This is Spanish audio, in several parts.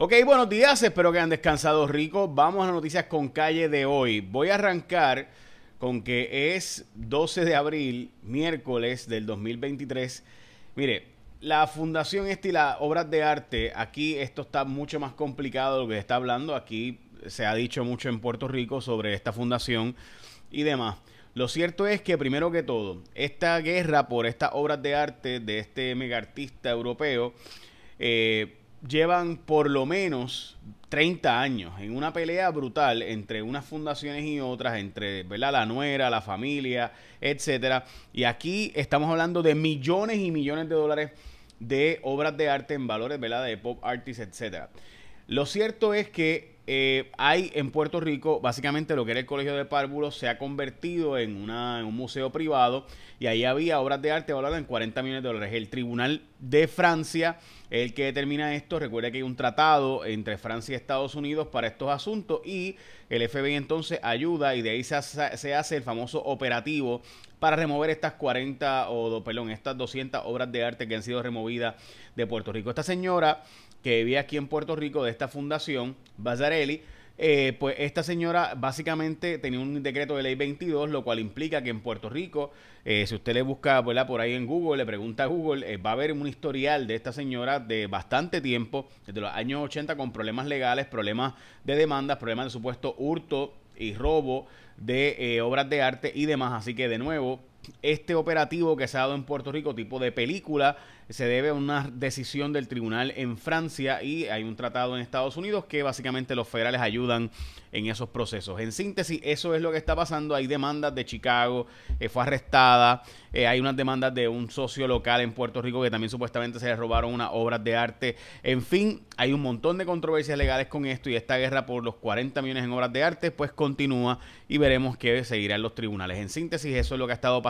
Ok, buenos días, espero que hayan descansado rico. Vamos a las noticias con calle de hoy. Voy a arrancar con que es 12 de abril, miércoles del 2023. Mire, la fundación esta y las obras de arte, aquí esto está mucho más complicado de lo que se está hablando. Aquí se ha dicho mucho en Puerto Rico sobre esta fundación y demás. Lo cierto es que, primero que todo, esta guerra por estas obras de arte de este mega artista europeo, eh, llevan por lo menos 30 años en una pelea brutal entre unas fundaciones y otras, entre ¿verdad? la nuera, la familia, etcétera. Y aquí estamos hablando de millones y millones de dólares de obras de arte en valores, ¿verdad? de pop artists, etcétera. Lo cierto es que eh, hay en Puerto Rico, básicamente lo que era el Colegio de Párvulos se ha convertido en, un museo privado y ahí había obras de arte valoradas en 40 millones de dólares. El Tribunal de Francia el que determina esto. Recuerda que hay un tratado entre Francia y Estados Unidos para estos asuntos y el FBI entonces ayuda y de ahí se hace, se hace el famoso operativo para remover estas 40 o, perdón, estas 200 obras de arte que han sido removidas de Puerto Rico. Esta señora que vivía aquí en Puerto Rico de esta fundación, Bazarelli, eh, pues esta señora básicamente tenía un decreto de ley 22, lo cual implica que en Puerto Rico, eh, si usted le busca por ahí en Google, le pregunta a Google, eh, va a haber un historial de esta señora de bastante tiempo, desde los años 80, con problemas legales, problemas de demandas, problemas de supuesto hurto y robo de obras de arte y demás. Así que de nuevo, este operativo que se ha dado en Puerto Rico, tipo de película, se debe a una decisión del tribunal en Francia y hay un tratado en Estados Unidos que básicamente los federales ayudan en esos procesos. En síntesis, eso es lo que está pasando. Hay demandas de Chicago, eh, fue arrestada, eh, hay unas demandas de un socio local en Puerto Rico que también supuestamente se le robaron unas obras de arte. En fin, hay un montón de controversias legales con esto y esta guerra por los 40 millones en obras de arte pues continúa y veremos qué seguirá en los tribunales. En síntesis, eso es lo que ha estado pasando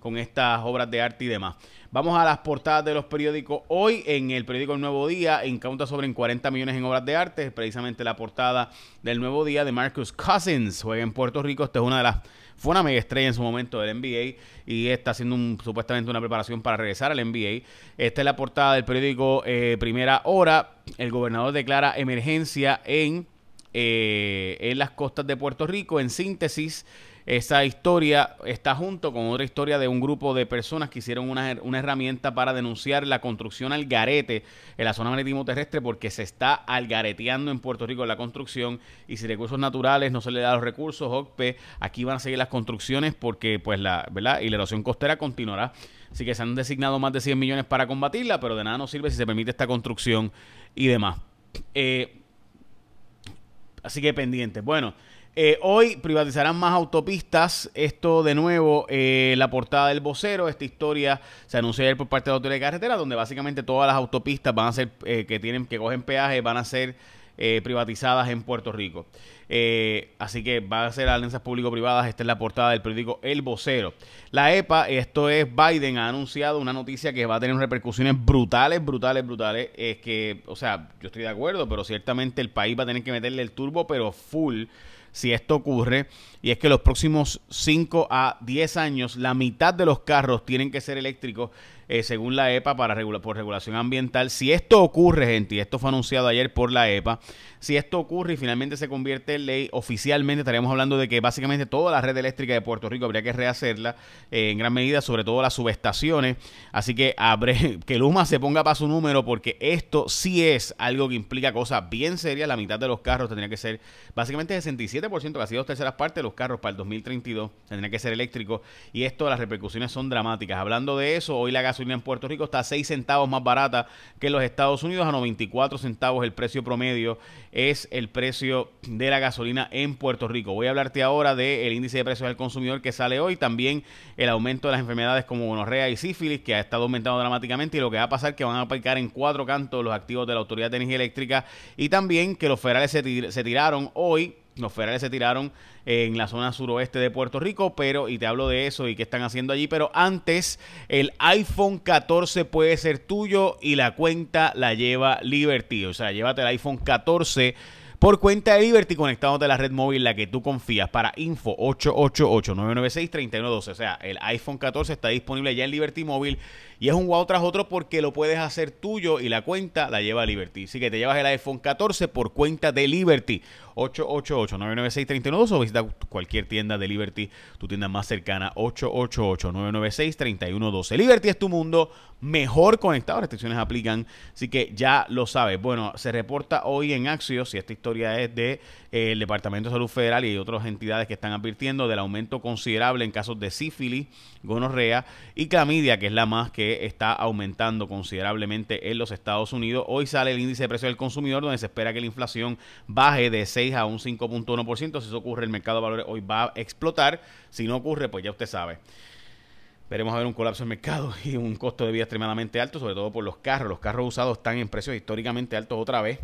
con estas obras de arte y demás. Vamos a las portadas de los periódicos. Hoy en el periódico El Nuevo Día incauta sobre 40 millones en obras de arte. Es precisamente la portada del Nuevo Día de Marcus Cousins. Juega en Puerto Rico. Esta es una de las... Fue una mega estrella en su momento del NBA y está haciendo supuestamente una preparación para regresar al NBA. Esta es la portada del periódico eh, Primera Hora. El gobernador declara emergencia en, eh, en las costas de Puerto Rico. En síntesis, esa historia está junto con otra historia de un grupo de personas que hicieron una, herramienta para denunciar la construcción al garete en la zona marítimo terrestre porque se está algareteando en Puerto Rico la construcción y si recursos naturales no se le da los recursos, OCPE, aquí van a seguir las construcciones porque pues la, ¿verdad? Y la erosión costera continuará. Así que se han designado más de 100 millones para combatirla, pero de nada nos sirve si se permite esta construcción y demás. Eh, así que pendientes. Bueno, eh, hoy privatizarán más autopistas. Esto de nuevo, eh, la portada del vocero. Esta historia se anunció ayer por parte de la Autoridad de Carretera, donde básicamente todas las autopistas van a ser, eh, que tienen, que cogen peaje, van a ser privatizadas en Puerto Rico. así que va a ser alianzas público-privadas. Esta es la portada del periódico El Vocero. La EPA, esto es Biden, ha anunciado una noticia que va a tener repercusiones brutales, brutales, brutales. Es que, o sea, yo estoy de acuerdo, pero ciertamente el país va a tener que meterle el turbo, pero full si esto ocurre, y es que los próximos 5 a 10 años la mitad de los carros tienen que ser eléctricos eh, según la EPA para por regulación ambiental. Si esto ocurre, gente, y esto fue anunciado ayer por la EPA, si esto ocurre y finalmente se convierte en ley, oficialmente estaríamos hablando de que básicamente toda la red eléctrica de Puerto Rico habría que rehacerla eh, en gran medida, sobre todo las subestaciones. Así que que Luma se ponga para su número porque esto sí es algo que implica cosas bien serias. La mitad de los carros tendría que ser básicamente 67%, casi dos terceras partes de los carros para el 2032 tendría que ser eléctricos. Y esto, las repercusiones son dramáticas. Hablando de eso, hoy la gasolina en Puerto Rico está a 6 centavos más barata que en los Estados Unidos, a 94 centavos el precio promedio es el precio de la gasolina en Puerto Rico. Voy a hablarte ahora del índice de precios del consumidor que sale hoy, también el aumento de las enfermedades como gonorrea y sífilis que ha estado aumentando dramáticamente y lo que va a pasar que van a aplicar en cuatro cantos los activos de la Autoridad de Energía Eléctrica y también que los federales se tiraron hoy los federales se tiraron en la zona suroeste de Puerto Rico, pero, y te hablo de eso y qué están haciendo allí, pero antes el iPhone 14 puede ser tuyo y la cuenta la lleva Liberty. O sea, llévate el iPhone 14 por cuenta de Liberty conectado de la red móvil la que tú confías para info 888-996-3112. O sea, el iPhone 14 está disponible ya en Liberty Móvil y es un wow tras otro porque lo puedes hacer tuyo y la cuenta la lleva Liberty. Así que te llevas el iPhone 14 por cuenta de Liberty. 888-996-3112 o visita cualquier tienda de Liberty, tu tienda más cercana. 888-996-3112. Liberty es tu mundo mejor conectado. Restricciones aplican, así que ya lo sabes. Bueno, se reporta hoy en Axios, y esta historia es de eh, Departamento de Salud Federal y otras entidades que están advirtiendo del aumento considerable en casos de sífilis, gonorrea y clamidia, que es la más que está aumentando considerablemente en los Estados Unidos. Hoy sale el índice de precio del consumidor, donde se espera que la inflación baje de 6 a un 5.1%. Si eso ocurre, el mercado de valores hoy va a explotar. Si no ocurre, pues ya usted sabe. Veremos a ver un colapso en mercado y un costo de vida extremadamente alto, sobre todo por los carros. Los carros usados están en precios históricamente altos otra vez.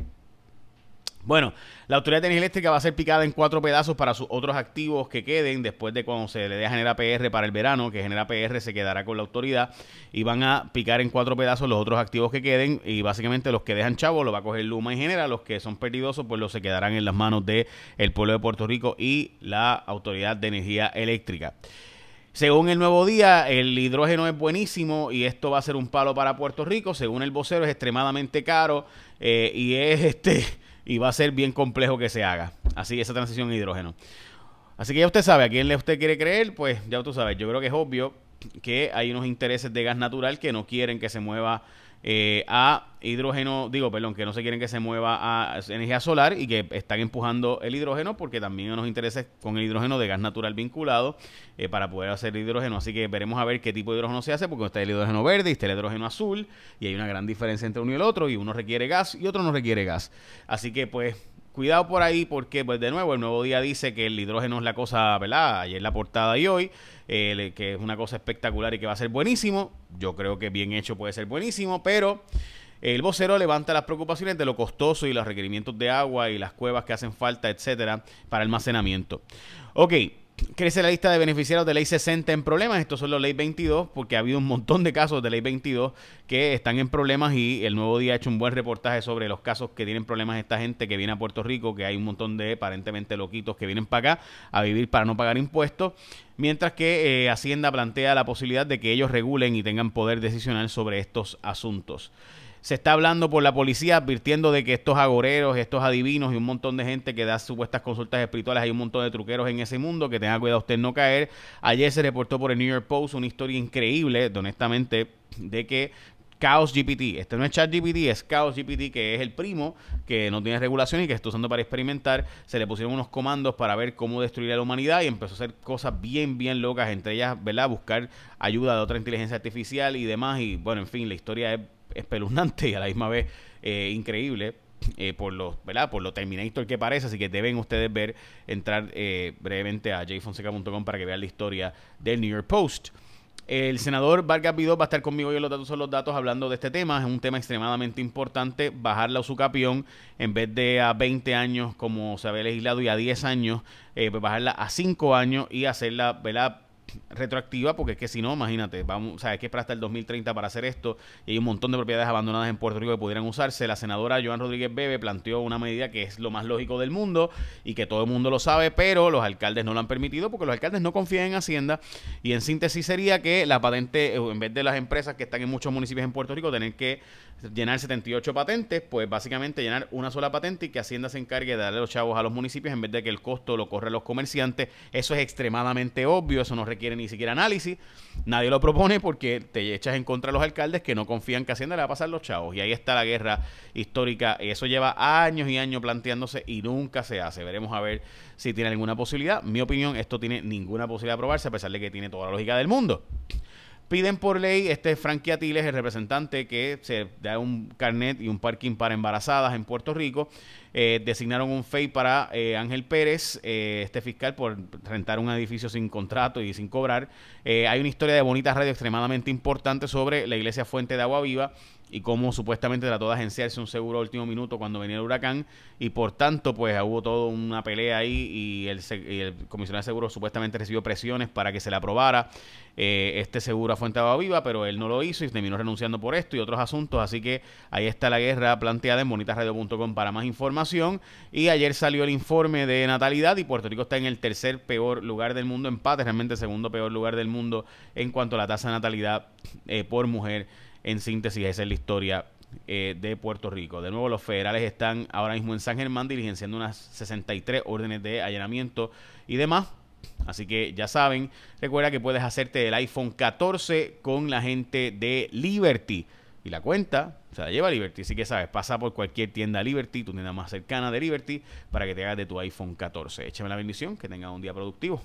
Bueno, la Autoridad de Energía Eléctrica va a ser picada en cuatro pedazos para sus otros activos que queden después de cuando se le dé a Genera PR para el verano, que Genera PR se quedará con la autoridad y van a picar en cuatro pedazos los otros activos que queden y básicamente los que dejan chavo lo va a coger Luma y Genera, los que son perdidosos pues los se quedarán en las manos del el pueblo de Puerto Rico y la Autoridad de Energía Eléctrica. Según el nuevo día, el hidrógeno es buenísimo y esto va a ser un palo para Puerto Rico. Según el vocero, es extremadamente caro eh, y es este y va a ser bien complejo que se haga. Así esa transición a hidrógeno. Así que ya usted sabe a quién le usted quiere creer, pues ya usted sabe. Yo creo que es obvio que hay unos intereses de gas natural que no quieren que se mueva eh, a hidrógeno, digo, perdón, que no se quieren que se mueva a energía solar y que están empujando el hidrógeno porque también hay unos intereses con el hidrógeno de gas natural vinculado eh, para poder hacer hidrógeno. Así que veremos a ver qué tipo de hidrógeno se hace porque está el hidrógeno verde y está el hidrógeno azul y hay una gran diferencia entre uno y el otro y uno requiere gas y otro no requiere gas. Así que pues cuidado por ahí porque, pues de nuevo, el nuevo día dice que el hidrógeno es la cosa, ¿verdad? Ayer la portada y hoy, eh, que es una cosa espectacular y que va a ser buenísimo. Yo creo que bien hecho puede ser buenísimo, pero el vocero levanta las preocupaciones de lo costoso y los requerimientos de agua y las cuevas que hacen falta, etcétera, para almacenamiento. Ok, crece la lista de beneficiarios de ley 60 en problemas. Estos son los ley 22, porque ha habido un montón de casos de ley 22 que están en problemas y el nuevo día ha hecho un buen reportaje sobre los casos que tienen problemas esta gente que viene a Puerto Rico, que hay un montón de aparentemente loquitos que vienen para acá a vivir para no pagar impuestos, mientras que eh, Hacienda plantea la posibilidad de que ellos regulen y tengan poder decisional sobre estos asuntos se está hablando por la policía advirtiendo de que estos agoreros, estos adivinos y un montón de gente que da supuestas consultas espirituales, hay un montón de truqueros en ese mundo, que tenga cuidado usted no caer. Ayer se reportó por el New York Post una historia increíble, honestamente, de que Chaos GPT. Este no es ChatGPT, es Chaos GPT, que es el primo que no tiene regulación y que está usando para experimentar. Se le pusieron unos comandos para ver cómo destruir a la humanidad y empezó a hacer cosas bien, bien locas, entre ellas, ¿verdad? Buscar ayuda de otra inteligencia artificial y demás. Y bueno, en fin, la historia es espeluznante y a la misma vez eh, increíble. Eh, por lo ¿verdad? por lo Terminator que parece así que deben ustedes ver entrar eh, brevemente a jfonseca.com para que vean la historia del New York Post el senador Vargas Vidó va a estar conmigo hoy en los datos son los datos hablando de este tema. Es un tema extremadamente importante. Bajarla a su capión en vez de a 20 años como se había legislado y a 10 años, pues bajarla a 5 años y hacerla, ¿verdad? Retroactiva, porque es que si no, imagínate, vamos, o sea, hay que hasta el 2030 para hacer esto y hay un montón de propiedades abandonadas en Puerto Rico que pudieran usarse. La senadora Joan Rodríguez Bebe planteó una medida que es lo más lógico del mundo y que todo el mundo lo sabe, pero los alcaldes no lo han permitido porque los alcaldes no confían en Hacienda y en síntesis sería que la patente, en vez de las empresas que están en muchos municipios en Puerto Rico, tener que llenar 78 patentes, pues básicamente llenar una sola patente y que Hacienda se encargue de darle los chavos a los municipios en vez de que el costo lo corre los comerciantes. Eso es extremadamente obvio, eso no requiere ni siquiera análisis. Nadie lo propone porque te echas en contra de los alcaldes que no confían que Hacienda le va a pasar los chavos. Y ahí está la guerra histórica. Y eso lleva años y años planteándose y nunca se hace. Veremos a ver si tiene alguna posibilidad. Mi opinión, esto tiene ninguna posibilidad de aprobarse, a pesar de que tiene toda la lógica del mundo. Piden por ley, este Frankie Atiles, el representante que se da un carnet y un parking para embarazadas en Puerto Rico. Eh, designaron un FEI para eh, Ángel Pérez, eh, este fiscal, por rentar un edificio sin contrato y sin cobrar. hay una historia de Bonitas Radio extremadamente importante sobre la iglesia Fuente de Agua Viva y cómo supuestamente trató de agenciarse un seguro último minuto cuando venía el huracán. Y por tanto pues hubo toda una pelea ahí y el, el comisionado de seguro supuestamente recibió presiones para que se le aprobara eh, este seguro a Fuente Agua Viva, pero él no lo hizo y terminó renunciando por esto y otros asuntos, así que ahí está la guerra planteada en bonitasradio.com para más información y ayer salió el informe de natalidad y Puerto Rico está en el tercer peor lugar del mundo, empate realmente segundo peor lugar del mundo en cuanto a la tasa de natalidad eh, por mujer en síntesis, esa es la historia eh, de Puerto Rico. De nuevo, los federales están ahora mismo en San Germán diligenciando unas 63 órdenes de allanamiento y demás. Así que ya saben, recuerda que puedes hacerte el iPhone 14 con la gente de Liberty. Y la cuenta o sea, lleva Liberty. Así que sabes, pasa por cualquier tienda Liberty, tu tienda más cercana de Liberty, para que te hagas de tu iPhone 14. Échame la bendición, que tengas un día productivo.